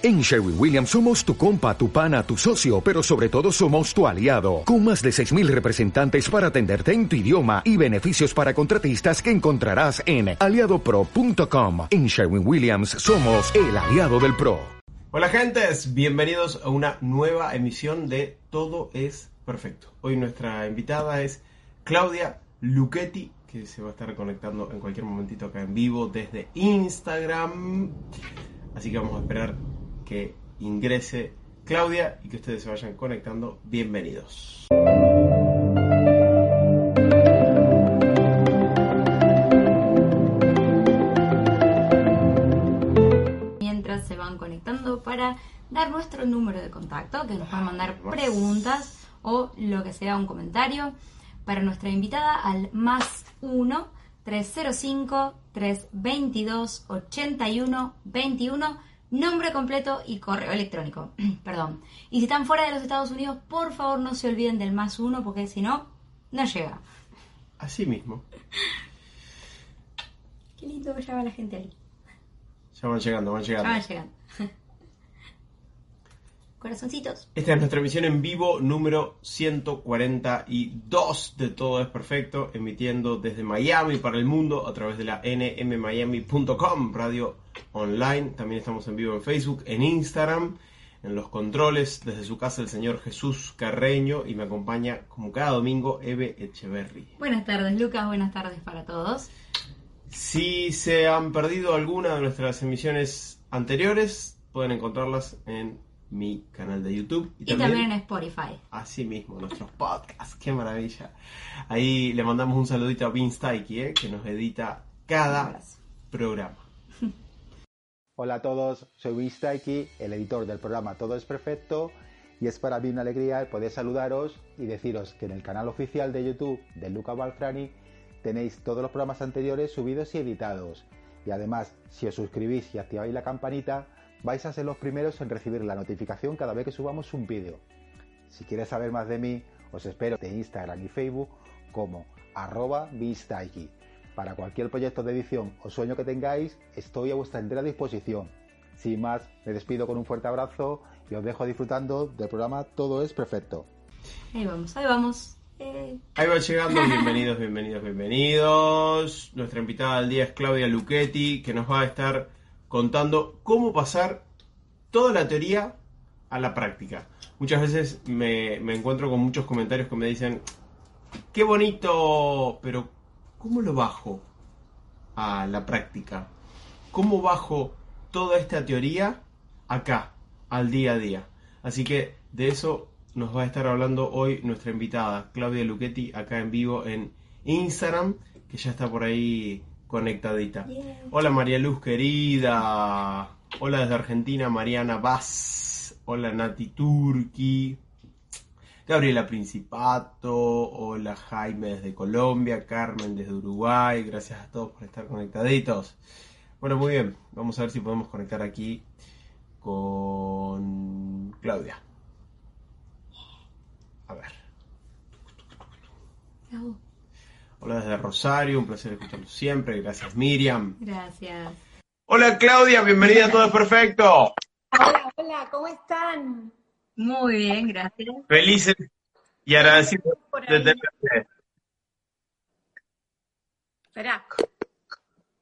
En Sherwin Williams somos tu compa, tu pana, tu socio, pero sobre todo somos tu aliado, con más de 6.000 representantes para atenderte en tu idioma y beneficios para contratistas que encontrarás en aliadopro.com. En Sherwin Williams somos el aliado del PRO. Hola gentes, bienvenidos a una nueva emisión de Todo es Perfecto. Hoy nuestra invitada es Claudia Luchetti, que se va a estar conectando en cualquier momentito acá en vivo desde Instagram. Así que vamos a esperar que ingrese Claudia y que ustedes se vayan conectando. Bienvenidos. Mientras se van conectando para dar nuestro número de contacto, que nos van a mandar preguntas o lo que sea, un comentario para nuestra invitada al más 1 305 322 81 21 nombre completo y correo electrónico. Perdón. Y si están fuera de los Estados Unidos, por favor no se olviden del más uno, porque si no, no llega. Así mismo. Qué lindo que ya va la gente ahí. Ya van llegando, van llegando. Ya van llegando. Corazoncitos. Esta es nuestra emisión en vivo número 142 de Todo es Perfecto, emitiendo desde Miami para el mundo a través de la nmmiami.com, radio online. También estamos en vivo en Facebook, en Instagram, en los controles desde su casa el señor Jesús Carreño y me acompaña como cada domingo Eve Echeverry. Buenas tardes Lucas, buenas tardes para todos. Si se han perdido alguna de nuestras emisiones anteriores, pueden encontrarlas en mi canal de YouTube. Y, también, en Spotify. Así mismo, nuestros podcasts, qué maravilla. Ahí le mandamos un saludito a Vince Taiki, eh, que nos edita cada programa. Hola a todos, soy Vince Taiki, el editor del programa Todo es Perfecto, y es para mí una alegría poder saludaros y deciros que en el canal oficial de YouTube de Luca Balfrani tenéis todos los programas anteriores subidos y editados. Y además, si os suscribís y activáis la campanita, vais a ser los primeros en recibir la notificación cada vez que subamos un vídeo. Si quieres saber más de mí, os espero en Instagram y Facebook como arroba bistaiki. Para cualquier proyecto de edición o sueño que tengáis, estoy a vuestra entera disposición. Sin más, me despido con un fuerte abrazo y os dejo disfrutando del programa Todo es Perfecto. Ahí vamos, ahí vamos. Eh. Ahí va llegando, bienvenidos, bienvenidos, bienvenidos. Nuestra invitada del día es Claudia Luchetti, que nos va a estar contando cómo pasar toda la teoría a la práctica. Muchas veces me, encuentro con muchos comentarios que me dicen, qué bonito, pero ¿cómo lo bajo a la práctica? ¿Cómo bajo toda esta teoría acá, al día a día? Así que de eso nos va a estar hablando hoy nuestra invitada, Claudia Luchetti, acá en vivo en Instagram, que ya está por ahí conectadita. Hola María Luz querida. Hola desde Argentina, Mariana Vaz. Hola Nati Turki. Gabriela Principato. Hola Jaime desde Colombia. Carmen desde Uruguay. Gracias a todos por estar conectaditos. Bueno, muy bien. Vamos a ver si podemos conectar aquí con Claudia. A ver. Hola desde Rosario, un placer escucharlo siempre. Gracias Miriam. Gracias. Hola Claudia, bienvenida a Todo es Perfecto. Hola, hola, ¿cómo están? Muy bien, gracias. Felices y agradecidos de tenerte. Espera,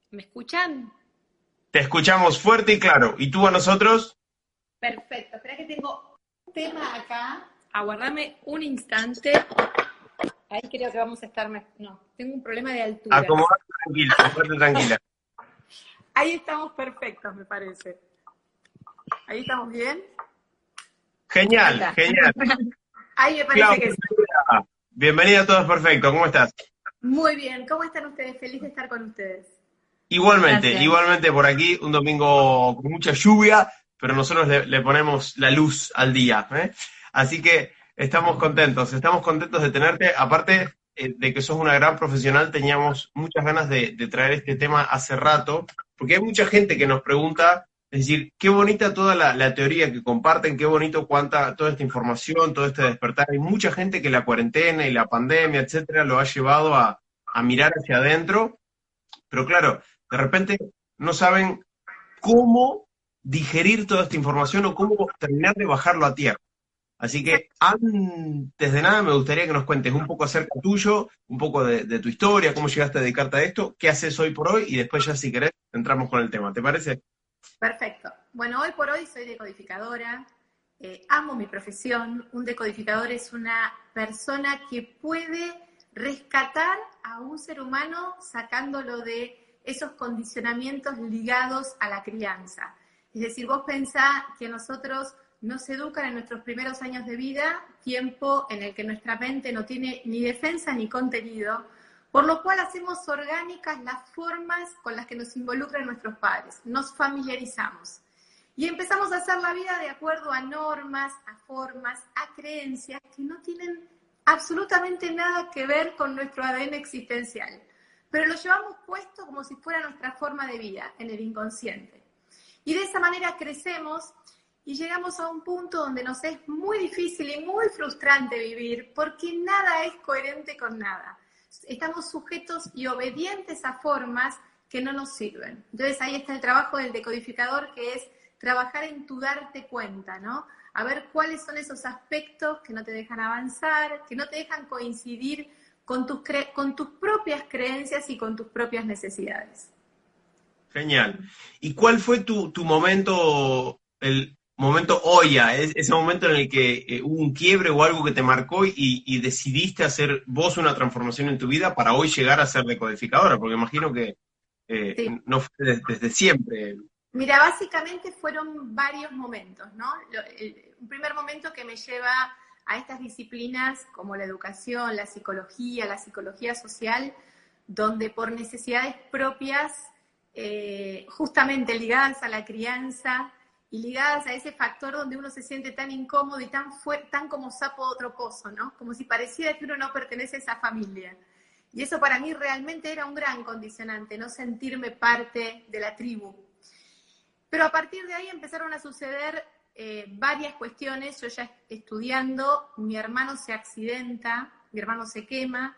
¿me escuchan? Te escuchamos fuerte y claro. ¿Y tú a nosotros? Perfecto, espera que tengo un tema acá. Aguardame un instante. Ahí creo que vamos a estar. No, tengo un problema de altura. Acomodate tranquila, tranquila. Ahí estamos perfectos, me parece. Ahí estamos bien. Genial, genial. Ahí me parece que sí. Bienvenida a todos perfecto, ¿cómo estás? Muy bien, ¿cómo están ustedes? Feliz de estar con ustedes. Igualmente, igualmente por aquí, un domingo con mucha lluvia, pero nosotros le, ponemos la luz al día. ¿eh? Así que Estamos contentos, estamos contentos de tenerte. Aparte eh, de que sos una gran profesional, teníamos muchas ganas de, traer este tema hace rato, porque hay mucha gente que nos pregunta, es decir, qué bonita toda la, teoría que comparten, qué bonito cuánta toda esta información, todo este despertar. Hay mucha gente que la cuarentena y la pandemia, etcétera, lo ha llevado a, a mirar hacia adentro, pero claro, de repente no saben cómo digerir toda esta información o cómo terminar de bajarlo a tierra. Así que antes de nada me gustaría que nos cuentes un poco acerca tuyo, un poco de, tu historia, cómo llegaste a dedicarte a esto, qué haces hoy por hoy y después ya si querés entramos con el tema. ¿Te parece? Perfecto. Bueno, hoy por hoy soy decodificadora, eh, amo mi profesión. Un decodificador es una persona que puede rescatar a un ser humano sacándolo de esos condicionamientos ligados a la crianza. Es decir, vos pensás que nosotros nos educan en nuestros primeros años de vida, tiempo en el que nuestra mente no tiene ni defensa ni contenido, por lo cual hacemos orgánicas las formas con las que nos involucran nuestros padres, nos familiarizamos y empezamos a hacer la vida de acuerdo a normas, a formas, a creencias que no tienen absolutamente nada que ver con nuestro ADN existencial, pero lo llevamos puesto como si fuera nuestra forma de vida en el inconsciente. Y de esa manera crecemos y llegamos a un punto donde nos es muy difícil y muy frustrante vivir porque nada es coherente con nada. Estamos sujetos y obedientes a formas que no nos sirven. Entonces ahí está el trabajo del decodificador que es trabajar en tu darte cuenta, ¿no? A ver cuáles son esos aspectos que no te dejan avanzar, que no te dejan coincidir con tus, con tus propias creencias y con tus propias necesidades. Genial. ¿Y cuál fue tu, tu momento, el, momento Oya, ese momento en el que eh, hubo un quiebre o algo que te marcó y, decidiste hacer vos una transformación en tu vida para hoy llegar a ser decodificadora, porque imagino que eh, no fue desde, siempre. Mira, básicamente fueron varios momentos, ¿no? un primer momento que me lleva a estas disciplinas como la educación, la psicología, la psicología social, donde por necesidades propias, eh, justamente ligadas a la crianza, y ligadas a ese factor donde uno se siente tan incómodo y tan, tan como sapo de otro pozo, ¿no? Como si pareciera que uno no pertenece a esa familia. Y eso para mí realmente era un gran condicionante, no sentirme parte de la tribu. Pero a partir de ahí empezaron a suceder eh, varias cuestiones. Yo ya estudiando, mi hermano se accidenta, mi hermano se quema,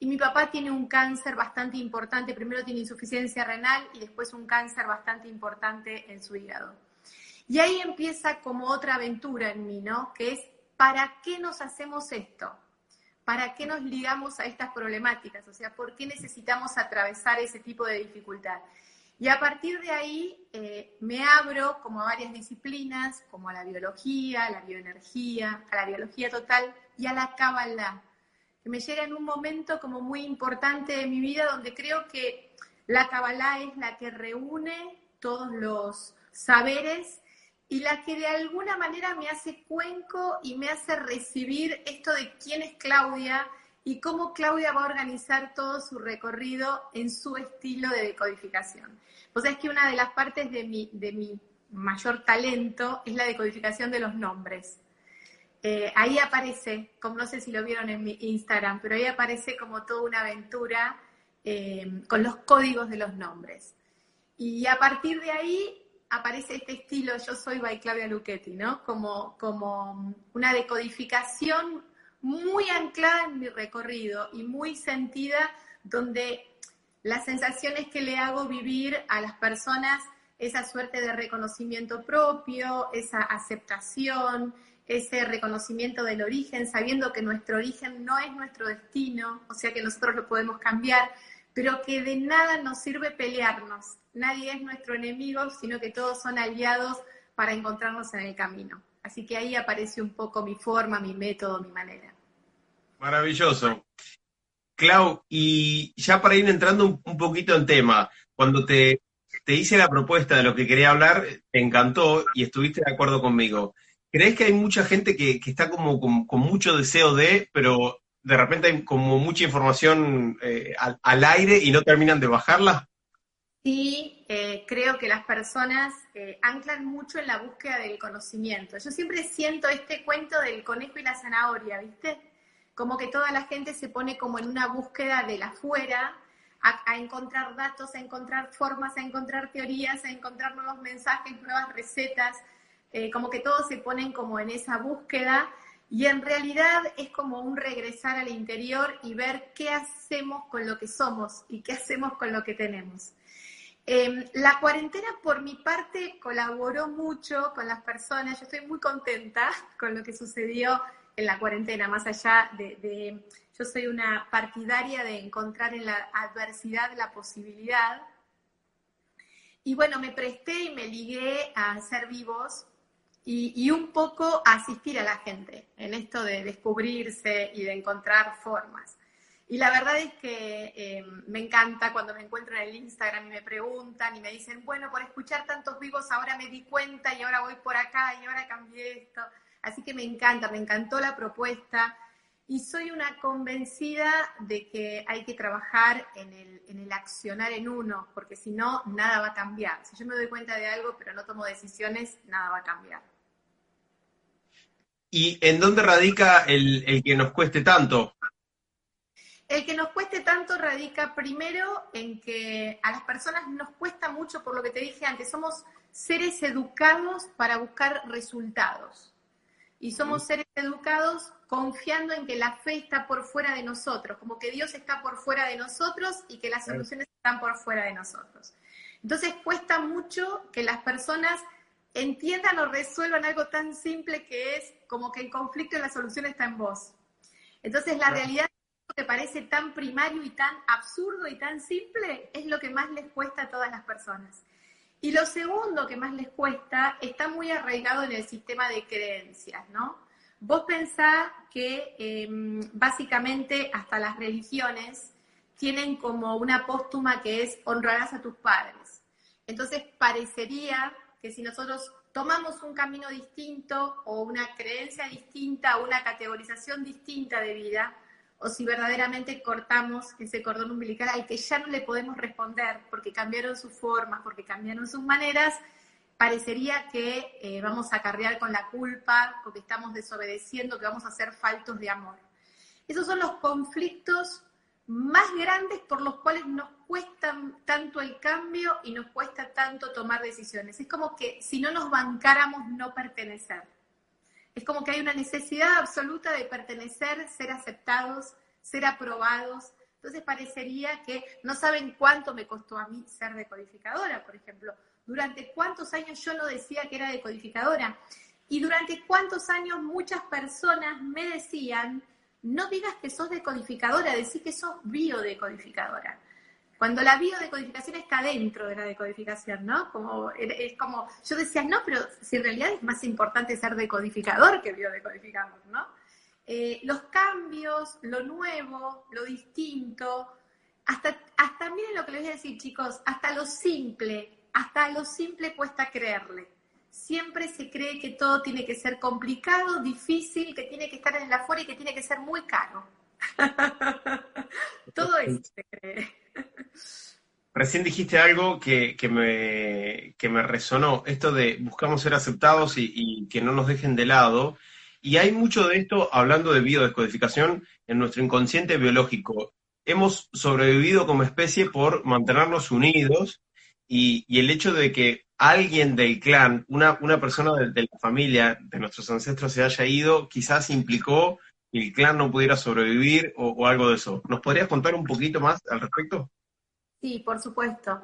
y mi papá tiene un cáncer bastante importante. Primero tiene insuficiencia renal y después un cáncer bastante importante en su hígado. Y ahí empieza como otra aventura en mí, ¿no? Que es, ¿para qué nos hacemos esto? ¿Para qué nos ligamos a estas problemáticas? O sea, ¿por qué necesitamos atravesar ese tipo de dificultad? Y a partir de ahí eh, me abro como a varias disciplinas, como a la biología, a la bioenergía, a la biología total y a la Kabbalah, que me llega en un momento como muy importante de mi vida donde creo que la Kabbalah es la que reúne todos los saberes y la que de alguna manera me hace cuenco y me hace recibir esto de quién es Claudia y cómo Claudia va a organizar todo su recorrido en su estilo de decodificación. Pues es que una de las partes de mi, de mi mayor talento es la decodificación de los nombres. Eh, ahí aparece, como no sé si lo vieron en mi Instagram, pero ahí aparece como toda una aventura eh, con los códigos de los nombres. Y a partir de ahí aparece este estilo Yo soy by Claudia Luchetti, ¿no? Como, como una decodificación muy anclada en mi recorrido y muy sentida, donde las sensaciones que le hago vivir a las personas esa suerte de reconocimiento propio, esa aceptación, ese reconocimiento del origen, sabiendo que nuestro origen no es nuestro destino, o sea que nosotros lo podemos cambiar, pero que de nada nos sirve pelearnos. Nadie es nuestro enemigo, sino que todos son aliados para encontrarnos en el camino. Así que ahí aparece un poco mi forma, mi método, mi manera. Maravilloso. Clau, y ya para ir entrando un, poquito en tema, cuando te, te, hice la propuesta de lo que quería hablar, te encantó y estuviste de acuerdo conmigo. ¿Crees que hay mucha gente que, está como con, mucho deseo de, pero de repente hay como mucha información eh, al, aire y no terminan de bajarla? Sí, eh, creo que las personas eh, anclan mucho en la búsqueda del conocimiento. Yo siempre siento este cuento del conejo y la zanahoria, ¿viste? Como que toda la gente se pone como en una búsqueda de la fuera, a, encontrar datos, a encontrar formas, a encontrar teorías, a encontrar nuevos mensajes, nuevas recetas, como que todos se ponen como en esa búsqueda y en realidad es como un regresar al interior y ver qué hacemos con lo que somos y qué hacemos con lo que tenemos. Em, la cuarentena, por mi parte, colaboró mucho con las personas. Yo estoy muy contenta con lo que sucedió en la cuarentena, más allá de, yo soy una partidaria de encontrar en la adversidad la posibilidad. Y bueno, me presté y me ligué a ser vivos y, un poco asistir a la gente en esto de descubrirse y de encontrar formas. Y la verdad es que eh, me encanta cuando me encuentran en el Instagram y me preguntan y me dicen, bueno, por escuchar tantos vivos ahora me di cuenta y ahora voy por acá y ahora cambié esto. Así que me encanta, me encantó la propuesta y soy una convencida de que hay que trabajar en el, en el accionar en uno, porque si no, nada va a cambiar. Si yo me doy cuenta de algo pero no tomo decisiones, nada va a cambiar. ¿Y en dónde radica el, el que nos cueste tanto? El que nos cueste tanto radica primero en que a las personas nos cuesta mucho, por lo que te dije antes, somos seres educados para buscar resultados. Y somos seres educados confiando en que la fe está por fuera de nosotros, como que Dios está por fuera de nosotros y que las soluciones están por fuera de nosotros. Entonces cuesta mucho que las personas entiendan o resuelvan algo tan simple que es como que el conflicto y la solución está en vos. Entonces la realidad que parece tan primario y tan absurdo y tan simple es lo que más les cuesta a todas las personas. Y lo segundo que más les cuesta está muy arraigado en el sistema de creencias, ¿no? Vos pensás que em, básicamente hasta las religiones tienen como una póstuma que es honrarás a tus padres. Entonces parecería que si nosotros tomamos un camino distinto o una creencia distinta o una categorización distinta de vida, o si verdaderamente cortamos ese cordón umbilical al que ya no le podemos responder porque cambiaron sus formas, porque cambiaron sus maneras, parecería que eh, vamos a cargar con la culpa, porque estamos desobedeciendo, que vamos a ser faltos de amor. Esos son los conflictos más grandes por los cuales nos cuesta tanto el cambio y nos cuesta tanto tomar decisiones. Es como que si no nos bancáramos no pertenecer. Es como que hay una necesidad absoluta de pertenecer, ser aceptados, ser aprobados. Entonces parecería que no saben cuánto me costó a mí ser decodificadora, por ejemplo. Durante cuántos años yo no decía que era decodificadora. Y durante cuántos años muchas personas me decían, no digas que sos decodificadora, decís que sos biodecodificadora. Cuando la biodecodificación está dentro de la decodificación, ¿no? Como, es como, yo decía, no, pero si en realidad es más importante ser decodificador que biodecodificador, ¿no? Eh, los cambios, lo nuevo, lo distinto, hasta, hasta, miren lo que les voy a decir, chicos, hasta lo simple, hasta lo simple cuesta creerle. Siempre se cree que todo tiene que ser complicado, difícil, que tiene que estar en el afuera y que tiene que ser muy caro. todo eso se cree. Recién dijiste algo que, me, me, resonó, esto de buscamos ser aceptados y, que no nos dejen de lado. Y hay mucho de esto, hablando de biodescodificación, en nuestro inconsciente biológico. Hemos sobrevivido como especie por mantenernos unidos y, el hecho de que alguien del clan, una, una persona de, la familia, de nuestros ancestros se haya ido, quizás implicó el clan no pudiera sobrevivir o, o algo de eso. ¿Nos podrías contar un poquito más al respecto? Sí, por supuesto.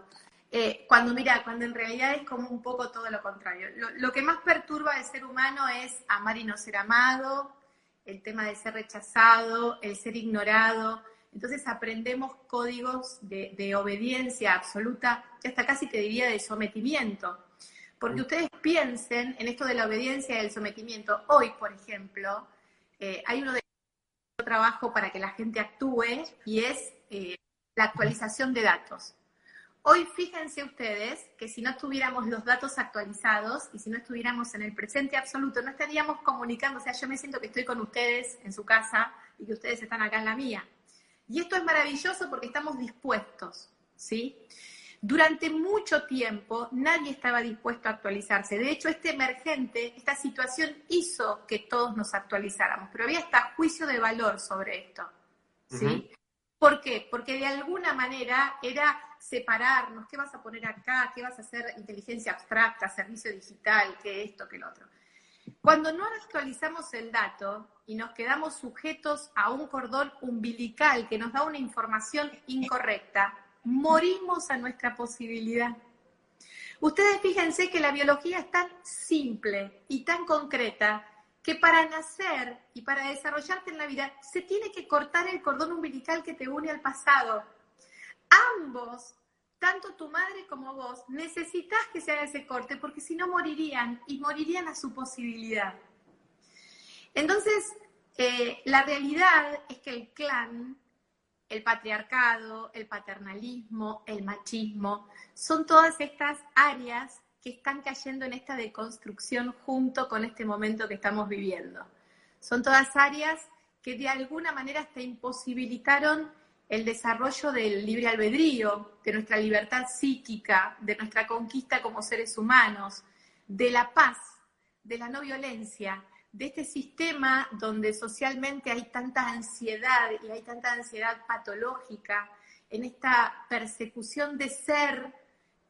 Eh, cuando mira, cuando en realidad es como un poco todo lo contrario. Lo, que más perturba al ser humano es amar y no ser amado, el tema de ser rechazado, el ser ignorado. Entonces aprendemos códigos de, obediencia absoluta, que hasta casi te diría de sometimiento. Porque ustedes piensen en esto de la obediencia y el sometimiento. Hoy, por ejemplo, eh, hay uno de trabajo para que la gente actúe y es eh, la actualización de datos. Hoy fíjense ustedes que si no tuviéramos los datos actualizados y si no estuviéramos en el presente absoluto, no estaríamos comunicando, o sea, yo me siento que estoy con ustedes en su casa y que ustedes están acá en la mía. Y esto es maravilloso porque estamos dispuestos, ¿sí? Durante mucho tiempo nadie estaba dispuesto a actualizarse. De hecho, este emergente, esta situación hizo que todos nos actualizáramos, pero había hasta juicio de valor sobre esto, ¿sí? ¿Por qué? Porque de alguna manera era separarnos, ¿qué vas a poner acá? ¿Qué vas a hacer? Inteligencia abstracta, servicio digital, ¿qué esto, qué lo otro? Cuando no actualizamos el dato y nos quedamos sujetos a un cordón umbilical que nos da una información incorrecta, morimos a nuestra posibilidad. Ustedes fíjense que la biología es tan simple y tan concreta que para nacer y para desarrollarte en la vida se tiene que cortar el cordón umbilical que te une al pasado. Ambos, tanto tu madre como vos, necesitas que se haga ese corte porque si no morirían y morirían a su posibilidad. Entonces, eh, la realidad es que el clan, el patriarcado, el paternalismo, el machismo, son todas estas áreas que están cayendo en esta deconstrucción junto con este momento que estamos viviendo. Son todas áreas que de alguna manera hasta imposibilitaron el desarrollo del libre albedrío, de nuestra libertad psíquica, de nuestra conquista como seres humanos, de la paz, de la no violencia, de este sistema donde socialmente hay tanta ansiedad y hay tanta ansiedad patológica, en esta persecución de ser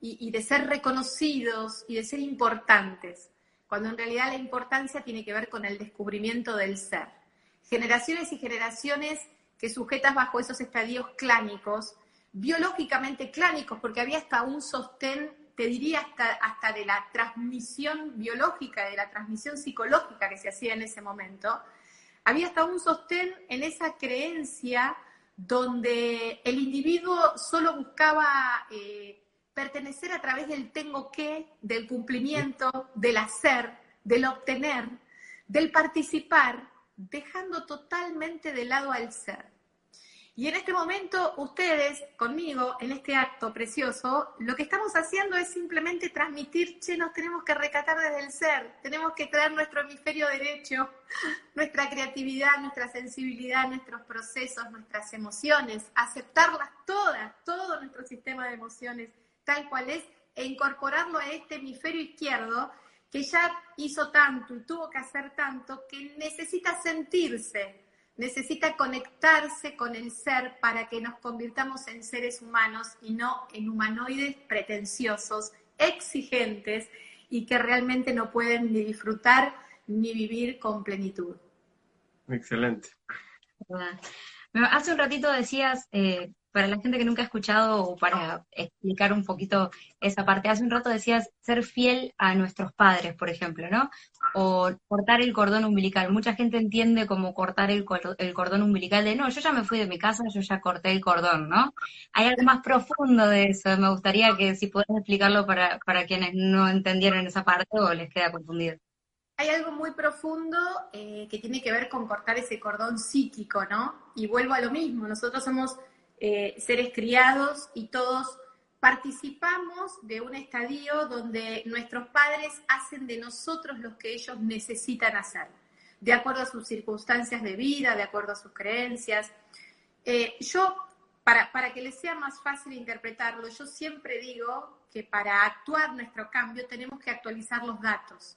y, de ser reconocidos y de ser importantes, cuando en realidad la importancia tiene que ver con el descubrimiento del ser. Generaciones y generaciones que sujetas bajo esos estadios clánicos, biológicamente clánicos, porque había hasta un sostén te diría hasta, de la transmisión biológica, de la transmisión psicológica que se hacía en ese momento, había hasta un sostén en esa creencia donde el individuo solo buscaba eh, pertenecer a través del tengo que, del cumplimiento, del hacer, del obtener, del participar, dejando totalmente de lado al ser. Y en este momento, ustedes, conmigo, en este acto precioso, lo que estamos haciendo es simplemente transmitir, che, nos tenemos que recatar desde el ser, tenemos que traer nuestro hemisferio derecho, nuestra creatividad, nuestra sensibilidad, nuestros procesos, nuestras emociones, aceptarlas todas, todo nuestro sistema de emociones tal cual es, e incorporarlo a este hemisferio izquierdo que ya hizo tanto y tuvo que hacer tanto que necesita sentirse necesita conectarse con el ser para que nos convirtamos en seres humanos y no en humanoides pretenciosos, exigentes y que realmente no pueden ni disfrutar ni vivir con plenitud. Excelente. Hace un ratito decías eh, para la gente que nunca ha escuchado o para explicar un poquito esa parte, hace un rato decías ser fiel a nuestros padres, por ejemplo, ¿no? O cortar el cordón umbilical. Mucha gente entiende como cortar el, cordón umbilical de, no, yo ya me fui de mi casa, yo ya corté el cordón, ¿no? Hay algo más profundo de eso. Me gustaría que si puedes explicarlo para, para quienes no entendieron esa parte o les queda confundido hay algo muy profundo eh, que tiene que ver con cortar ese cordón psíquico, ¿no? Y vuelvo a lo mismo, nosotros somos eh, seres criados y todos participamos de un estadio donde nuestros padres hacen de nosotros los que ellos necesitan hacer, de acuerdo a sus circunstancias de vida, de acuerdo a sus creencias. Eh, yo, para, para que les sea más fácil interpretarlo, yo siempre digo que para actuar nuestro cambio tenemos que actualizar los datos.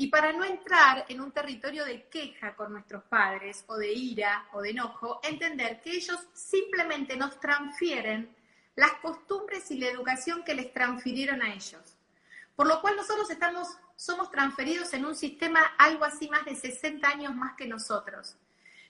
Y para no entrar en un territorio de queja con nuestros padres o de ira o de enojo, entender que ellos simplemente nos transfieren las costumbres y la educación que les transfirieron a ellos. Por lo cual nosotros estamos, somos transferidos en un sistema algo así más de 60 años más que nosotros.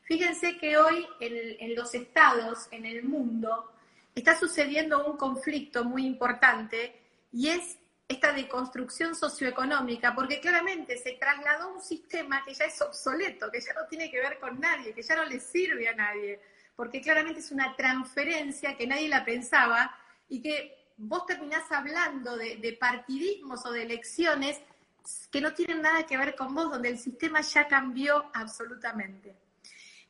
Fíjense que hoy en, en los estados, en el mundo, está sucediendo un conflicto muy importante y es esta deconstrucción socioeconómica, porque claramente se trasladó un sistema que ya es obsoleto, que ya no tiene que ver con nadie, que ya no le sirve a nadie, porque claramente es una transferencia que nadie la pensaba y que vos terminás hablando de, de partidismos o de elecciones que no tienen nada que ver con vos, donde el sistema ya cambió absolutamente.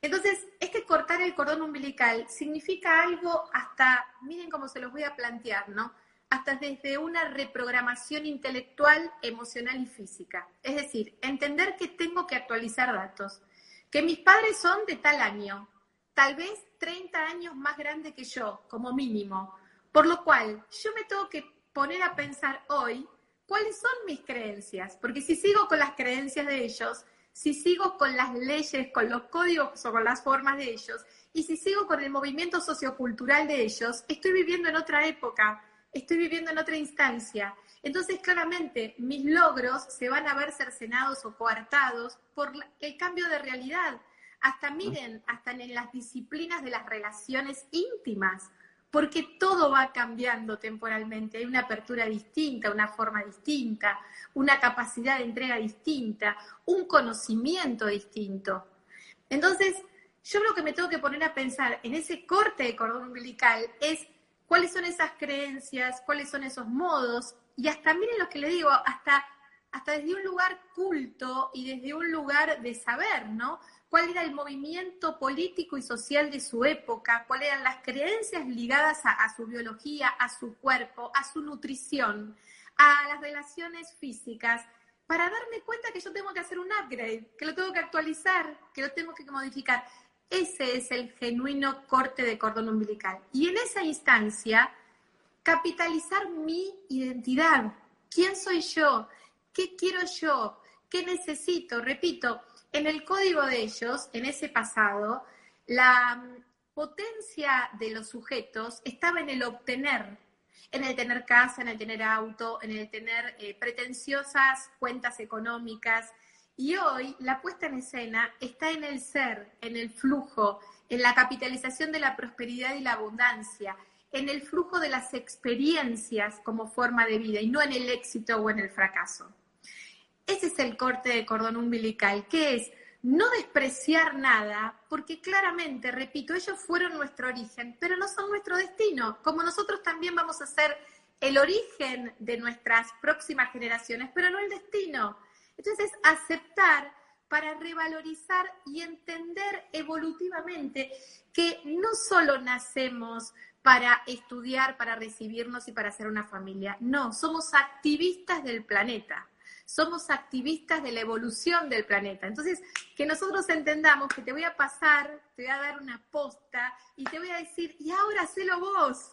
Entonces, este cortar el cordón umbilical significa algo hasta, miren cómo se los voy a plantear, ¿no? Hasta desde una reprogramación intelectual, emocional y física. Es decir, entender que tengo que actualizar datos, que mis padres son de tal año, tal vez 30 años más grande que yo, como mínimo, por lo cual yo me tengo que poner a pensar hoy cuáles son mis creencias, porque si sigo con las creencias de ellos, si sigo con las leyes, con los códigos o con las formas de ellos, y si sigo con el movimiento sociocultural de ellos, estoy viviendo en otra época, estoy viviendo en otra instancia. Entonces, claramente, mis logros se van a ver cercenados o coartados por el cambio de realidad. Hasta miren, hasta en las disciplinas de las relaciones íntimas. porque todo va cambiando temporalmente, hay una apertura distinta, una forma distinta, una capacidad de entrega distinta, un conocimiento distinto. Entonces, yo lo que me tengo que poner a pensar en ese corte de cordón umbilical es cuáles son esas creencias, cuáles son esos modos, y hasta miren lo que le digo, hasta, hasta desde un lugar culto y desde un lugar de saber, ¿no? cuál era el movimiento político y social de su época, cuáles eran las creencias ligadas a, su biología, a su cuerpo, a su nutrición, a las relaciones físicas, para darme cuenta que yo tengo que hacer un upgrade, que lo tengo que actualizar, que lo tengo que modificar. Ese es el genuino corte de cordón umbilical. Y en esa instancia, capitalizar mi identidad. ¿Quién soy yo? ¿Qué quiero yo? ¿Qué necesito? Repito, en el código de ellos, en ese pasado, la mm, potencia de los sujetos estaba en el obtener, en el tener casa, en el tener auto, en el tener eh, pretenciosas cuentas económicas. Y hoy la puesta en escena está en el ser, en el flujo, en la capitalización de la prosperidad y la abundancia, en el flujo de las experiencias como forma de vida y no en el éxito o en el fracaso. Ese es el corte de cordón umbilical, que es no despreciar nada, porque claramente, repito, ellos fueron nuestro origen, pero no son nuestro destino, como nosotros también vamos a ser el origen de nuestras próximas generaciones, pero no el destino. Entonces, aceptar para revalorizar y entender evolutivamente que no solo nacemos para estudiar, para recibirnos y para ser una familia, no, somos activistas del planeta somos activistas de la evolución del planeta. Entonces, que nosotros entendamos que te voy a pasar, te voy a dar una posta y te voy a decir, y ahora hacelo vos.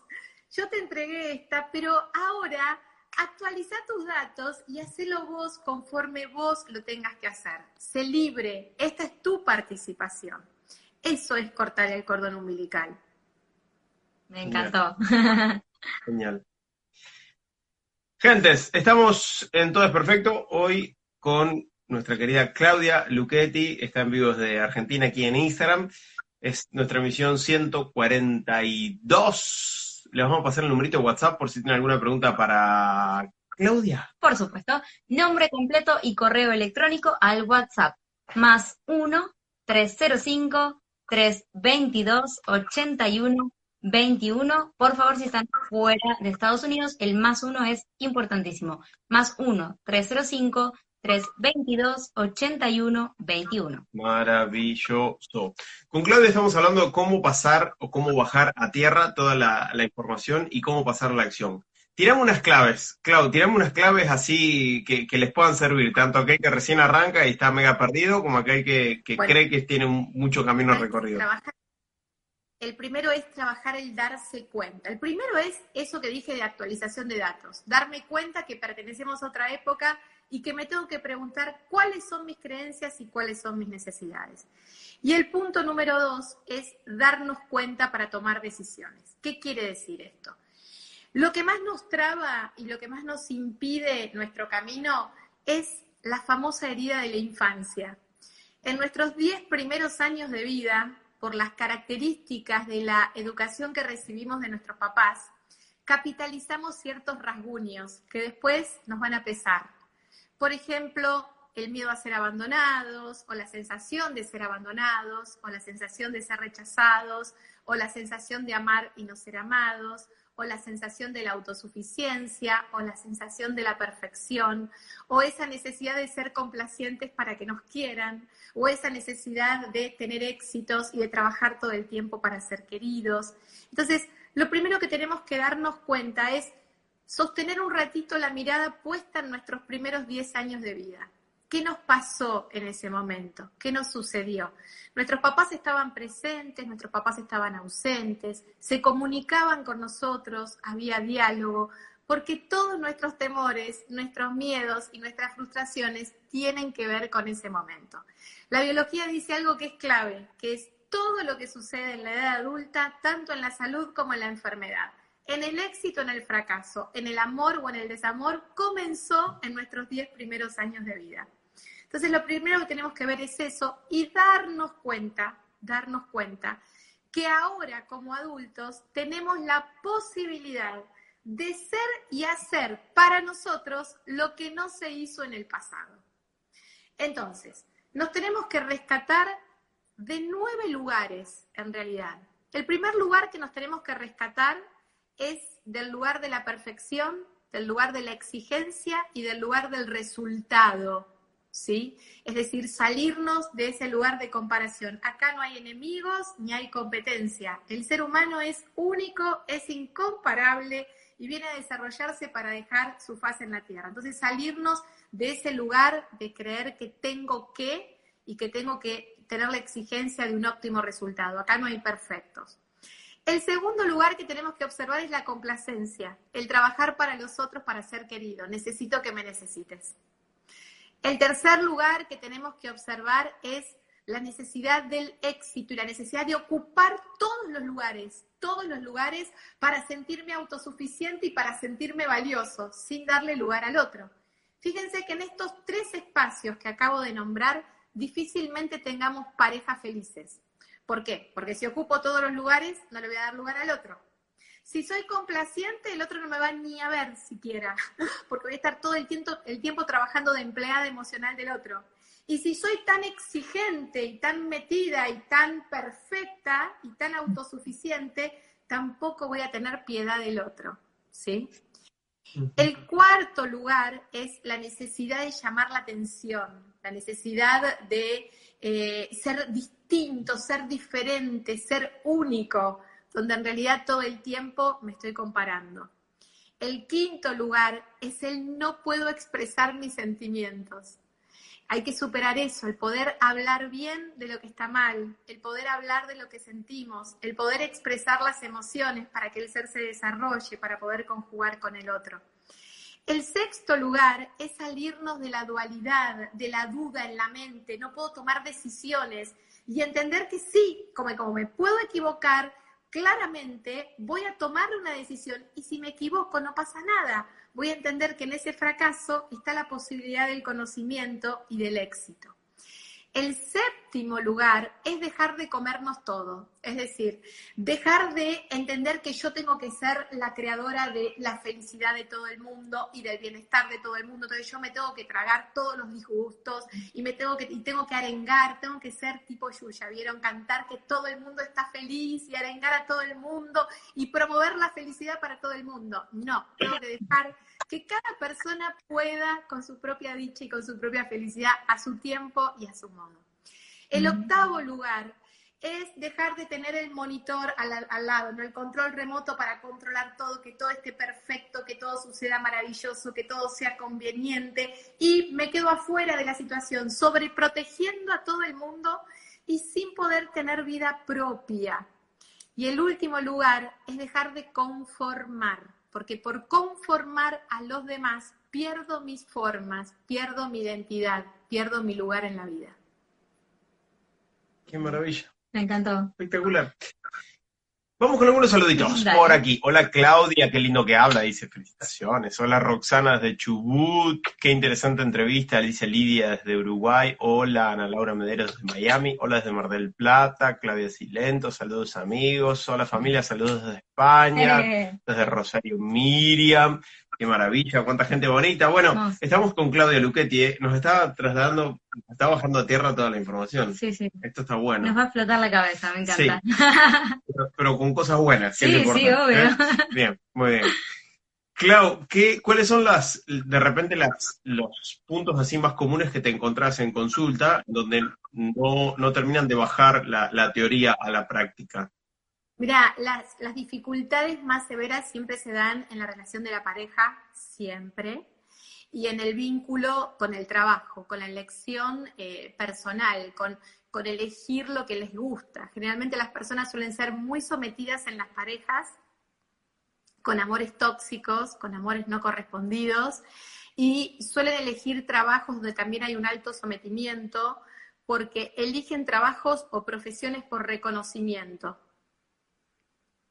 Yo te entregué esta, pero ahora actualiza tus datos y hacelo vos conforme vos lo tengas que hacer. Sé libre, esta es tu participación. Eso es cortar el cordón umbilical. Me encantó. Genial. Gentes, estamos en Todo es Perfecto hoy con nuestra querida Claudia Luchetti, está en vivo desde Argentina aquí en Instagram. Es nuestra emisión 142. Les vamos a pasar el numerito de WhatsApp por si tienen alguna pregunta para Claudia. Por supuesto. Nombre completo y correo electrónico al WhatsApp. Más 1 305 322 81 21. Por favor, si están fuera de Estados Unidos, el más uno es importantísimo. Más 1, 305, 322 81 21. Maravilloso. Con Claudia estamos hablando de cómo pasar o cómo bajar a tierra toda la, información y cómo pasar la acción. Tiramos unas claves, Claudia, tiramos unas claves así que, les puedan servir, tanto aquel que recién arranca y está mega perdido, como aquel que, cree que tiene mucho camino recorrido. El primero es trabajar el darse cuenta. El primero es eso que dije de actualización de datos. Darme cuenta que pertenecemos a otra época y que me tengo que preguntar cuáles son mis creencias y cuáles son mis necesidades. Y el punto número dos es darnos cuenta para tomar decisiones. ¿Qué quiere decir esto? Lo que más nos traba y lo que más nos impide nuestro camino es la famosa herida de la infancia. En nuestros diez primeros años de vida, por las características de la educación que recibimos de nuestros papás, capitalizamos ciertos rasguños que después nos van a pesar. Por ejemplo, el miedo a ser abandonados, o la sensación de ser abandonados, o la sensación de ser rechazados, o la sensación de amar y no ser amados, o la sensación de la autosuficiencia, o la sensación de la perfección, o esa necesidad de ser complacientes para que nos quieran, o esa necesidad de tener éxitos y de trabajar todo el tiempo para ser queridos. Entonces, lo primero que tenemos que darnos cuenta es sostener un ratito la mirada puesta en nuestros primeros 10 años de vida. ¿Qué nos pasó en ese momento? ¿Qué nos sucedió? Nuestros papás estaban presentes, nuestros papás estaban ausentes, se comunicaban con nosotros, había diálogo, porque todos nuestros temores, nuestros miedos y nuestras frustraciones tienen que ver con ese momento. La biología dice algo que es clave, que es todo lo que sucede en la edad adulta, tanto en la salud como en la enfermedad. En el éxito, en el fracaso, en el amor o en el desamor, comenzó en nuestros 10 primeros años de vida. Entonces, lo primero que tenemos que ver es eso y darnos cuenta, darnos cuenta que ahora como adultos tenemos la posibilidad de ser y hacer para nosotros lo que no se hizo en el pasado. Entonces, nos tenemos que rescatar de nueve lugares en realidad. El primer lugar que nos tenemos que rescatar es del lugar de la perfección, del lugar de la exigencia y del lugar del resultado. ¿Sí? Es decir, salirnos de ese lugar de comparación. Acá no hay enemigos ni hay competencia. El ser humano es único, es incomparable y viene a desarrollarse para dejar su faz en la tierra. Entonces, salirnos de ese lugar de creer que tengo que y que tengo que tener la exigencia de un óptimo resultado. Acá no hay perfectos. El segundo lugar que tenemos que observar es la complacencia, el trabajar para los otros para ser querido. Necesito que me necesites. El tercer lugar que tenemos que observar es la necesidad del éxito y la necesidad de ocupar todos los lugares, todos los lugares para sentirme autosuficiente y para sentirme valioso, sin darle lugar al otro. Fíjense que en estos tres espacios que acabo de nombrar, difícilmente tengamos parejas felices. ¿Por qué? Porque si ocupo todos los lugares, no le voy a dar lugar al otro. Si soy complaciente, el otro no me va ni a ver siquiera, porque voy a estar todo el tiempo, el tiempo trabajando de empleada emocional del otro. Y si soy tan exigente y tan metida y tan perfecta y tan autosuficiente, tampoco voy a tener piedad del otro, ¿sí? El cuarto lugar es la necesidad de llamar la atención, la necesidad de eh, ser distinto, ser diferente, ser único, donde en realidad todo el tiempo me estoy comparando. El quinto lugar es el no puedo expresar mis sentimientos hay que superar eso, el poder hablar bien de lo que está mal, el poder hablar de lo que sentimos, el poder expresar las emociones para que el ser se desarrolle, para poder conjugar con el otro. El sexto lugar es salirnos de la dualidad, de la duda en la mente, no puedo tomar decisiones y entender que sí, como, me puedo equivocar, claramente voy a tomar una decisión y si me equivoco no pasa nada, voy a entender que en ese fracaso está la posibilidad del conocimiento y del éxito. El séptimo lugar es dejar de comernos todo, es decir, dejar de entender que yo tengo que ser la creadora de la felicidad de todo el mundo y del bienestar de todo el mundo, entonces yo me tengo que tragar todos los disgustos y me tengo que, y tengo que arengar, tengo que ser tipo Yuya, ¿vieron? Cantar que todo el mundo está feliz y arengar a todo el mundo y promover la felicidad para todo el mundo. No, tengo que dejar que cada persona pueda con su propia dicha y con su propia felicidad a su tiempo y a su modo. El octavo lugar es dejar de tener el monitor al, lado, ¿no? el control remoto para controlar todo, que todo esté perfecto, que todo suceda maravilloso, que todo sea conveniente y me quedo afuera de la situación, sobreprotegiendo a todo el mundo y sin poder tener vida propia. Y el último lugar es dejar de conformar porque por conformar a los demás pierdo mis formas, pierdo mi identidad, pierdo mi lugar en la vida. Qué maravilla. Me encantó. Espectacular. Vamos con algunos saluditos por aquí. Hola Claudia, qué lindo que habla, dice felicitaciones. Hola Roxana desde Chubut, qué interesante entrevista, dice Lidia desde Uruguay. Hola Ana Laura Mederos desde Miami. Hola desde Mar del Plata, Claudia Silento, saludos amigos. Hola familia, saludos desde España, eh. desde Rosario Miriam. Qué maravilla, cuánta gente bonita. Bueno, estamos con Claudia Luchetti, ¿eh? nos está trasladando, está bajando a tierra toda la información. Sí, sí. Esto está bueno. Nos va a explotar la cabeza, me encanta. Sí. pero, con cosas buenas. Sí, sí, obvio. ¿Eh? Bien, muy bien. Clau, ¿qué, ¿cuáles son las, de repente, las, los puntos así más comunes que te encontrás en consulta donde no, no terminan de bajar la, la teoría a la práctica? Mira, las, dificultades más severas siempre se dan en la relación de la pareja, siempre, y en el vínculo con el trabajo, con la elección eh, personal, con, con elegir lo que les gusta. Generalmente las personas suelen ser muy sometidas en las parejas, con amores tóxicos, con amores no correspondidos, y suelen elegir trabajos donde también hay un alto sometimiento, porque eligen trabajos o profesiones por reconocimiento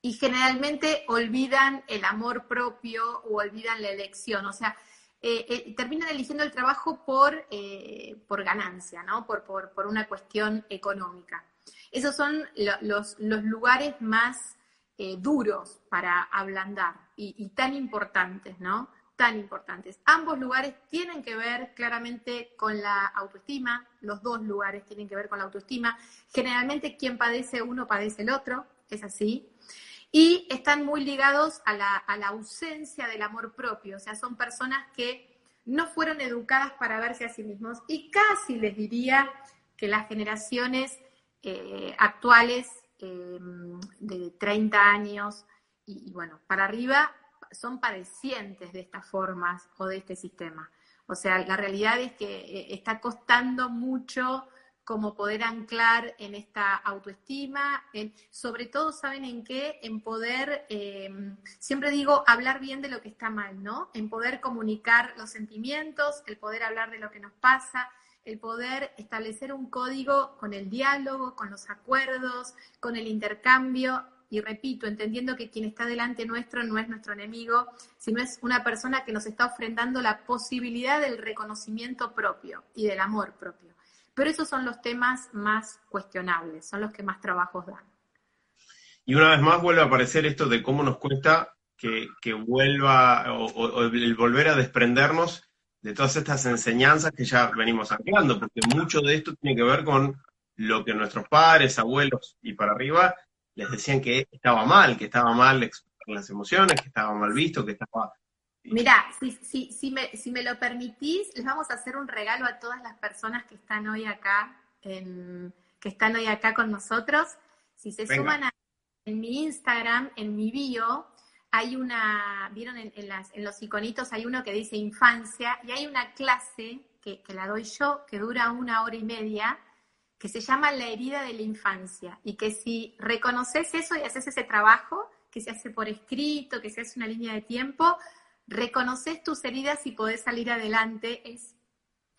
y generalmente olvidan el amor propio o olvidan la elección. O sea, eh, eh, terminan eligiendo el trabajo por, eh, por ganancia, ¿no? Por, por, por, una cuestión económica. Esos son los, lugares más duros para ablandar y, tan importantes, ¿no? Tan importantes. Ambos lugares tienen que ver claramente con la autoestima, los dos lugares tienen que ver con la autoestima. Generalmente quien padece uno padece el otro, es así. Y están muy ligados a la, a la ausencia del amor propio, o sea, son personas que no fueron educadas para verse a sí mismos y casi les diría que las generaciones eh, actuales em, de 30 años y, bueno, para arriba son padecientes de estas formas o de este sistema. O sea, la realidad es que eh, está costando mucho como poder anclar en esta autoestima, sobre todo, ¿saben en qué? En poder, em, siempre digo, hablar bien de lo que está mal, ¿no? En poder comunicar los sentimientos, el poder hablar de lo que nos pasa, el poder establecer un código con el diálogo, con los acuerdos, con el intercambio. Y repito, entendiendo que quien está delante nuestro no es nuestro enemigo, sino es una persona que nos está ofrendando la posibilidad del reconocimiento propio y del amor propio. Pero esos son los temas más cuestionables, son los que más trabajos dan. Y una vez más vuelve a aparecer esto de cómo nos cuesta que, vuelva o, el volver a desprendernos de todas estas enseñanzas que ya venimos anclando, porque mucho de esto tiene que ver con lo que nuestros padres, abuelos y para arriba les decían que estaba mal, que estaba mal expresar las emociones, que estaba mal visto, que estaba Mira, si, si, me, si me lo permitís, les vamos a hacer un regalo a todas las personas que están hoy acá, en, que están hoy acá con nosotros. Si se suman a, en mi Instagram, en mi bio, hay una, vieron en, las, en, los iconitos, hay uno que dice infancia y hay una clase que, que la doy yo, que dura una hora y media, que se llama La herida de la infancia. Y que si reconoces eso y haces ese trabajo, que se hace por escrito, que se hace una línea de tiempo, reconoces tus heridas y podés salir adelante, es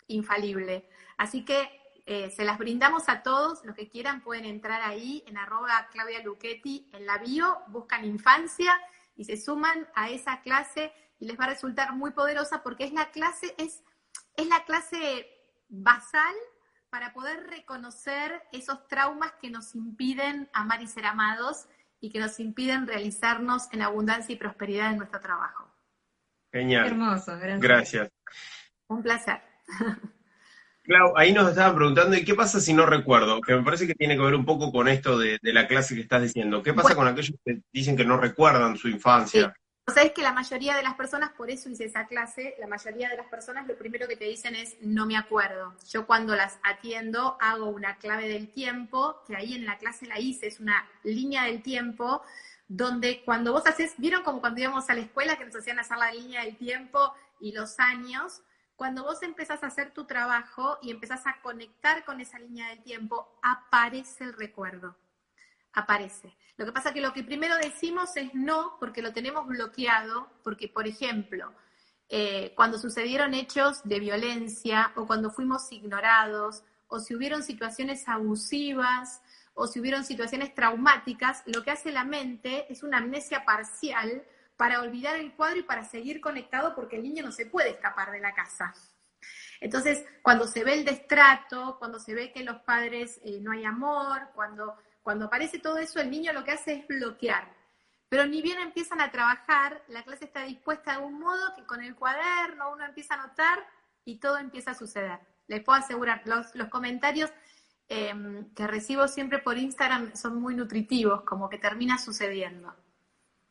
infalible. Así que eh, se las brindamos a todos, los que quieran pueden entrar ahí en arroba Claudia Luchetti en la bio, buscan infancia y se suman a esa clase y les va a resultar muy poderosa porque es la clase, es, es la clase basal para poder reconocer esos traumas que nos impiden amar y ser amados y que nos impiden realizarnos en abundancia y prosperidad en nuestro trabajo. Genial. Hermoso, gracias. Un placer. Clau, ahí nos estaban preguntando, ¿y qué pasa si no recuerdo? Que me parece que tiene que ver un poco con esto de, la clase que estás diciendo. ¿Qué pasa con aquellos que dicen que no recuerdan su infancia? O sea, es que la mayoría de las personas, por eso hice esa clase, la mayoría de las personas lo primero que te dicen es no me acuerdo. Yo cuando las atiendo hago una clave del tiempo, que ahí en la clase la hice, es una línea del tiempo donde cuando vos haces, vieron como cuando íbamos a la escuela que nos hacían hacer la línea del tiempo y los años, cuando vos empezás a hacer tu trabajo y empezás a conectar con esa línea del tiempo, aparece el recuerdo. Aparece. Lo que pasa es que lo que primero decimos es no, porque lo tenemos bloqueado, porque, por ejemplo, eh, cuando sucedieron hechos de violencia o cuando fuimos ignorados o si hubieron situaciones abusivas o si hubieron situaciones traumáticas, lo que hace la mente es una amnesia parcial para olvidar el cuadro y para seguir conectado porque el niño no se puede escapar de la casa. Entonces, cuando se ve el destrato, cuando se ve que los padres eh, no hay amor, cuando, cuando aparece todo eso, el niño lo que hace es bloquear. Pero ni bien empiezan a trabajar, la clase está dispuesta de un modo que con el cuaderno uno empieza a notar y todo empieza a suceder. Les puedo asegurar, los, los comentarios Em, que recibo siempre por Instagram son muy nutritivos, como que termina sucediendo.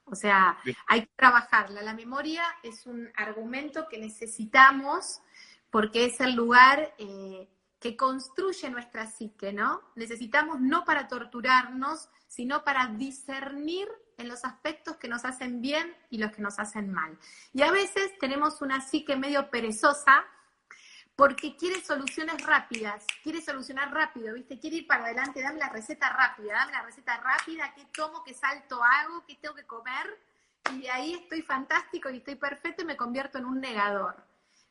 O sea, hay que trabajarla. La memoria es un argumento que necesitamos porque es el lugar eh, que construye nuestra psique, ¿no? Necesitamos no para torturarnos, sino para discernir en los aspectos que nos hacen bien y los que nos hacen mal. Y a veces tenemos una psique medio perezosa porque quiere soluciones rápidas, quiere solucionar rápido, ¿viste? Quiere ir para adelante, dame la receta rápida, dame la receta rápida, qué tomo, qué salto hago, qué tengo que comer, y de ahí estoy fantástico y estoy perfecto y me convierto en un negador.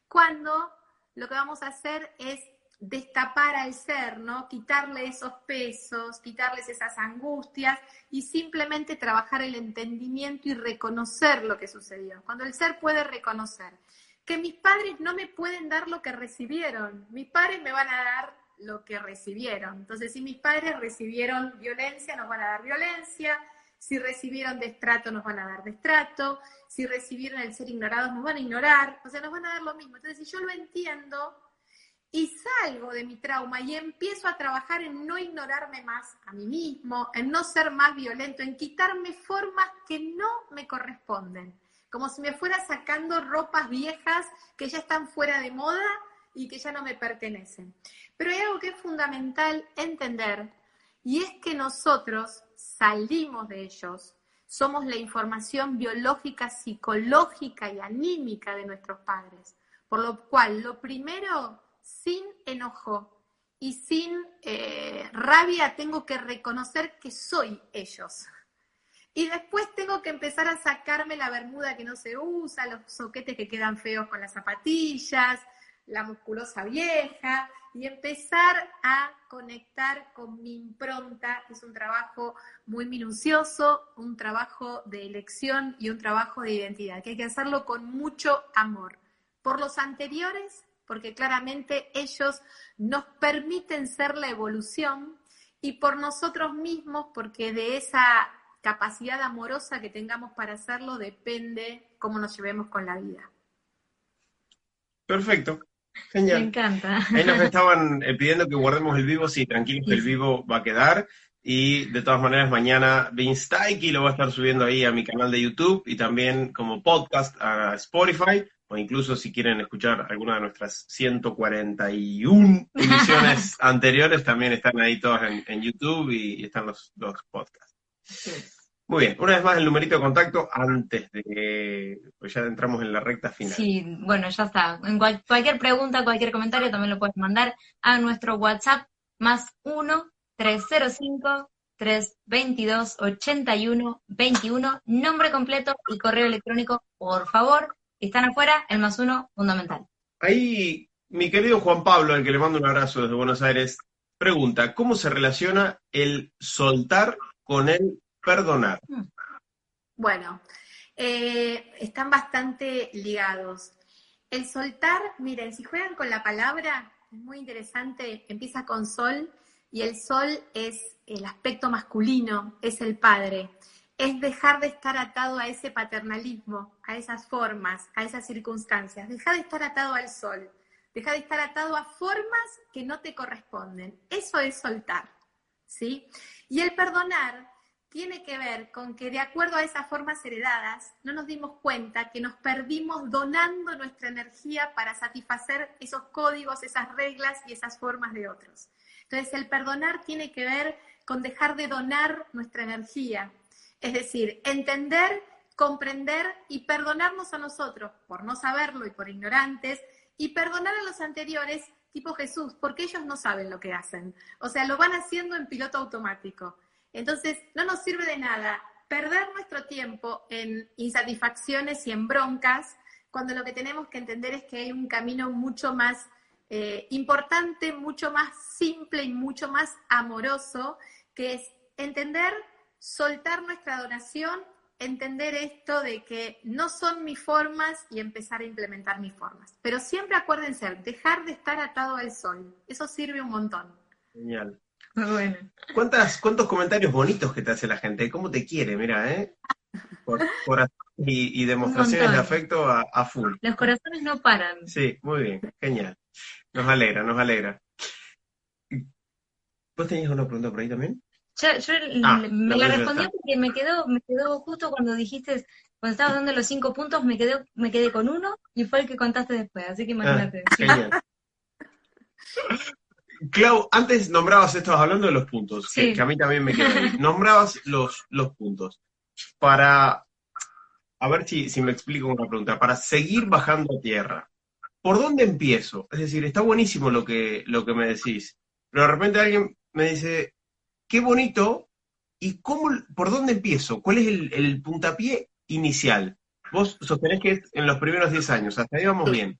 Cuando lo que vamos a hacer es destapar al ser, ¿no? Quitarle esos pesos, quitarles esas angustias y simplemente trabajar el entendimiento y reconocer lo que sucedió. Cuando el ser puede reconocer que mis padres no me pueden dar lo que recibieron. Mis padres me van a dar lo que recibieron. Entonces, si mis padres recibieron violencia, nos van a dar violencia. Si recibieron destrato, nos van a dar destrato. Si recibieron el ser ignorados, nos van a ignorar. O sea, nos van a dar lo mismo. Entonces, si yo lo entiendo y salgo de mi trauma y empiezo a trabajar en no ignorarme más a mí mismo, en no ser más violento, en quitarme formas que no me corresponden, como si me fuera sacando ropas viejas que ya están fuera de moda y que ya no me pertenecen. Pero hay algo que es fundamental entender y es que nosotros salimos de ellos, somos la información biológica, psicológica y anímica de nuestros padres. Por lo cual, lo primero, sin enojo y sin eh, rabia, tengo que reconocer que soy ellos. Y después tengo que empezar a sacarme la bermuda que no se usa, los soquetes que quedan feos con las zapatillas, la musculosa vieja, y empezar a conectar con mi impronta. Es un trabajo muy minucioso, un trabajo de elección y un trabajo de identidad, que hay que hacerlo con mucho amor. Por los anteriores, porque claramente ellos nos permiten ser la evolución, y por nosotros mismos, porque de esa capacidad amorosa que tengamos para hacerlo depende cómo nos llevemos con la vida. Perfecto. Genial. Me encanta. Ahí nos estaban eh, pidiendo que guardemos el vivo, sí, tranquilos que el vivo va a quedar. Y de todas maneras, mañana Vince Taiki lo va a estar subiendo ahí a mi canal de YouTube y también como podcast a Spotify, o incluso si quieren escuchar alguna de nuestras 141 emisiones anteriores, también están ahí todas en, YouTube y, están los, los podcasts. Muy bien, una vez más el numerito de contacto antes de pues ya entramos en la recta final. Sí, bueno, ya está. En cualquier pregunta, cualquier comentario también lo puedes mandar a nuestro WhatsApp más 1 305 322 81 21, nombre completo y correo electrónico, por favor. Si están afuera, el más uno fundamental. Ahí, mi querido Juan Pablo, al que le mando un abrazo desde Buenos Aires, pregunta, ¿cómo se relaciona el soltar con el perdonar? Hmm. Bueno, eh, están bastante ligados. El soltar, miren, si juegan con la palabra, es muy interesante, empieza con sol y el sol es el aspecto masculino, es el padre. Es dejar de estar atado a ese paternalismo, a esas formas, a esas circunstancias. Deja de estar atado al sol. Deja de estar atado a formas que no te corresponden. Eso es soltar. ¿Sí? Y el perdonar tiene que ver con que de acuerdo a esas formas heredadas, no nos dimos cuenta que nos perdimos donando nuestra energía para satisfacer esos códigos, esas reglas y esas formas de otros. Entonces, el perdonar tiene que ver con dejar de donar nuestra energía, es decir, entender, comprender y perdonarnos a nosotros por no saberlo y por ignorantes, y perdonar a los anteriores tipo Jesús, porque ellos no saben lo que hacen. O sea, lo van haciendo en piloto automático. Entonces, no nos sirve de nada perder nuestro tiempo en insatisfacciones y en broncas, cuando lo que tenemos que entender es que hay un camino mucho más eh, importante, mucho más simple y mucho más amoroso, que es entender, soltar nuestra donación, entender esto de que no son mis formas y empezar a implementar mis formas. Pero siempre acuérdense, dejar de estar atado al sol, eso sirve un montón. Genial. Bueno. ¿Cuántas, ¿Cuántos comentarios bonitos que te hace la gente? ¿Cómo te quiere? Mira, ¿eh? Por, y, demostraciones de afecto a, full. Los corazones no paran. Sí, muy bien, genial. Nos alegra, nos alegra. ¿Vos tenías una pregunta por ahí también? Yo, ah, me la respondí porque me quedó, me quedó justo cuando dijiste, cuando estabas dando los cinco puntos, me quedé, me quedé con uno y fue el que contaste después, así que imagínate. Ah, genial. Clau, antes nombrabas, estabas hablando de los puntos, que, a mí también me quedó. Nombrabas los, los puntos. Para, a ver si, si me explico una pregunta, para seguir bajando a tierra, ¿por dónde empiezo? Es decir, está buenísimo lo que, lo que me decís, pero de repente alguien me dice, qué bonito, ¿y cómo, por dónde empiezo? ¿Cuál es el, puntapié inicial? Vos sostenés que es en los primeros 10 años, hasta ahí vamos bien.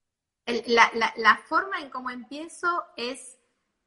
la, la, forma en cómo empiezo es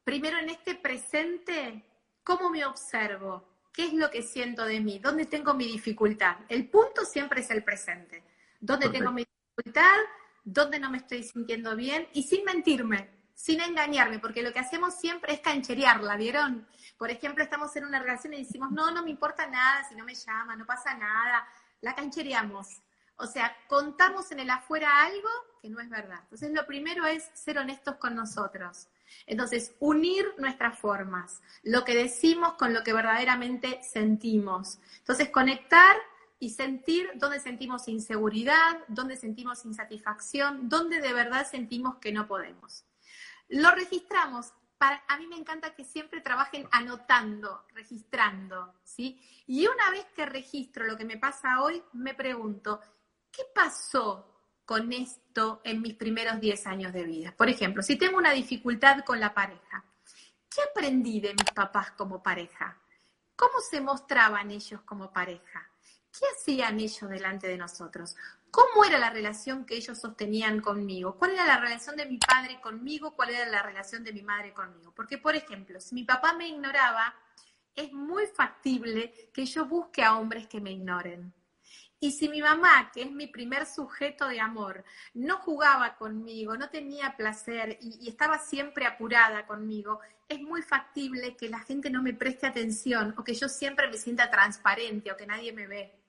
primero en este presente, ¿cómo me observo? ¿Qué es lo que siento de mí? ¿Dónde tengo mi dificultad? El punto siempre es el presente. ¿Dónde tengo mi dificultad? ¿Dónde no me estoy sintiendo bien? Y sin mentirme, sin engañarme, porque lo que hacemos siempre es cancherearla, ¿vieron? Por ejemplo, estamos en una relación y decimos, no, no me importa nada si no me llama, no pasa nada, la canchereamos. O sea, contamos en el afuera algo que no es verdad. Entonces, lo primero es ser honestos con nosotros. Entonces, unir nuestras formas, lo que decimos con lo que verdaderamente sentimos. Entonces, conectar y sentir dónde sentimos inseguridad, dónde sentimos insatisfacción, dónde de verdad sentimos que no podemos. Lo registramos. A mí me encanta que siempre trabajen anotando, registrando, ¿sí? Y una vez que registro lo que me pasa hoy, me pregunto, ¿qué pasó con esto en mis primeros 10 años de vida? Por ejemplo, si tengo una dificultad con la pareja, ¿qué aprendí de mis papás como pareja? ¿Cómo se mostraban ellos como pareja? ¿Qué hacían ellos delante de nosotros? ¿Cómo era la relación que ellos sostenían conmigo? ¿Cuál era la relación de mi padre conmigo? ¿Cuál era la relación de mi madre conmigo? Porque, por ejemplo, si mi papá me ignoraba, es muy factible que yo busque a hombres que me ignoren. Y si mi mamá, que es mi primer sujeto de amor, no jugaba conmigo, no tenía placer y, estaba siempre apurada conmigo, es muy factible que la gente no me preste atención o que yo siempre me sienta transparente o que nadie me ve.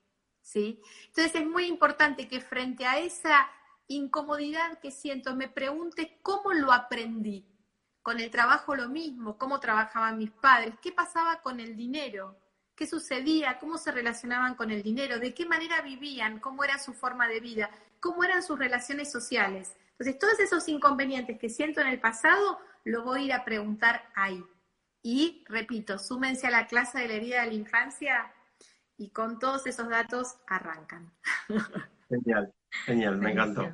¿sí? Entonces es muy importante que frente a esa incomodidad que siento me pregunte cómo lo aprendí. Con el trabajo lo mismo, cómo trabajaban mis padres, qué pasaba con el dinero, qué sucedía, cómo se relacionaban con el dinero, de qué manera vivían, cómo era su forma de vida, cómo eran sus relaciones sociales. Entonces, todos esos inconvenientes que siento en el pasado, lo voy a ir a preguntar ahí. Y, repito, súmense a la clase de la herida de la infancia y con todos esos datos arrancan. Genial, genial, me encantó.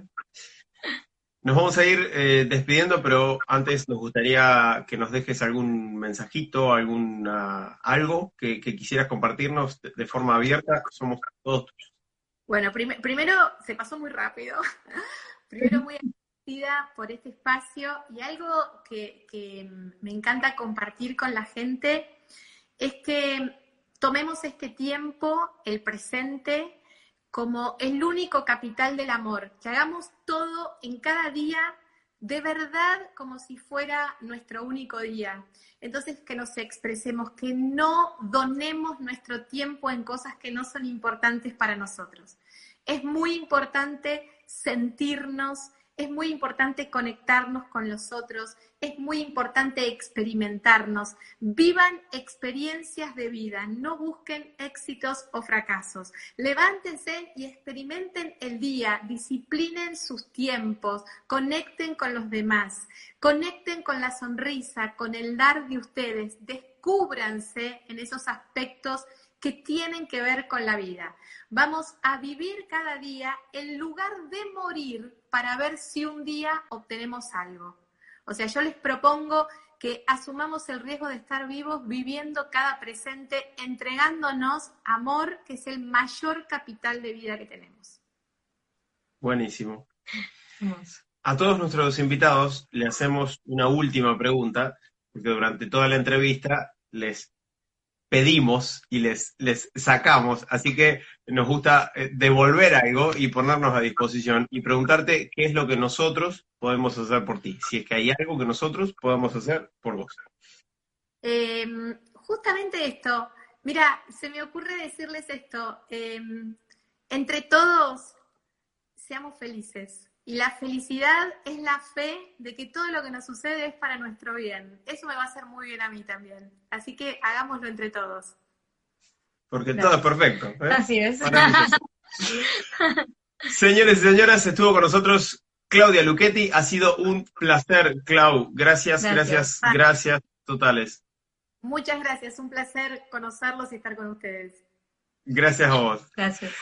Nos vamos a ir eh, despidiendo, pero antes nos gustaría que nos dejes algún mensajito, algún algo que, quisieras compartirnos de, forma abierta. Somos todos tuyos. Bueno, primero se pasó muy rápido. primero muy agradecida por este espacio y algo que, que me encanta compartir con la gente es que tomemos este tiempo, el presente, como el único capital del amor, que hagamos todo en cada día de verdad como si fuera nuestro único día. Entonces, que nos expresemos, que no donemos nuestro tiempo en cosas que no son importantes para nosotros. Es muy importante sentirnos es muy importante conectarnos con los otros, es muy importante experimentarnos. Vivan experiencias de vida, no busquen éxitos o fracasos. Levántense y experimenten el día, disciplinen sus tiempos, conecten con los demás, conecten con la sonrisa, con el dar de ustedes, descúbranse en esos aspectos que tienen que ver con la vida. Vamos a vivir cada día en lugar de morir para ver si un día obtenemos algo. O sea, yo les propongo que asumamos el riesgo de estar vivos viviendo cada presente, entregándonos amor, que es el mayor capital de vida que tenemos. Buenísimo. A todos nuestros invitados le hacemos una última pregunta, porque durante toda la entrevista les pedimos y les, les sacamos, así que nos gusta eh, devolver algo y ponernos a disposición y preguntarte qué es lo que nosotros podemos hacer por ti, si es que hay algo que nosotros podemos hacer por vos. Em, justamente esto, mira, se me ocurre decirles esto, em, entre todos seamos felices. Y la felicidad es la fe de que todo lo que nos sucede es para nuestro bien. Eso me va a hacer muy bien a mí también. Así que hagámoslo entre todos. Porque todo es perfecto. ¿eh? Así es. Señores y señoras, estuvo con nosotros Claudia Luchetti. Ha sido un placer, Clau. Gracias, gracias, gracias, gracias totales. Muchas gracias. Un placer conocerlos y estar con ustedes. Gracias a vos. Gracias.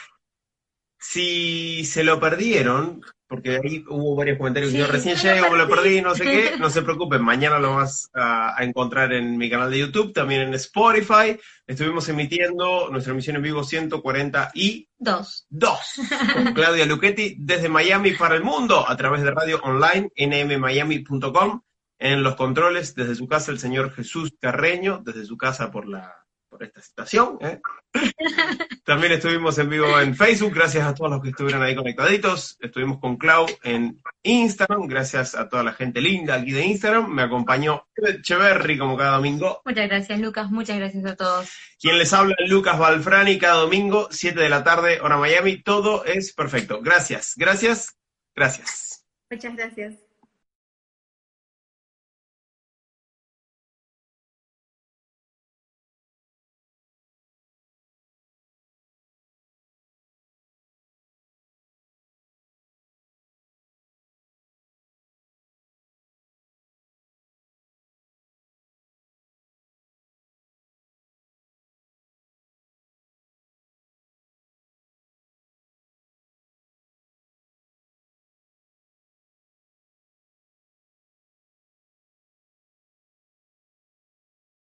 Si se lo perdieron, porque ahí hubo varios comentarios yo recién llego, me lo perdí, no sé qué, no se preocupen, mañana lo vas a, encontrar en mi canal de YouTube, también en Spotify. Estuvimos emitiendo nuestra emisión en vivo 142 dos. con Claudia Luchetti desde Miami para el mundo a través de radio online nmmiami.com. En los controles, desde su casa, el señor Jesús Carreño, desde su casa por la por esta situación. ¿eh? También estuvimos en vivo en Facebook, gracias a todos los que estuvieron ahí conectaditos. Estuvimos con Clau en Instagram, gracias a toda la gente linda aquí de Instagram. Me acompañó Echeverry como cada domingo. Muchas gracias, Lucas. Muchas gracias a todos. Quien les habla, Lucas Balfrani, cada domingo, 7 de la tarde, hora Miami. Todo es perfecto. Gracias, gracias, gracias. Muchas gracias.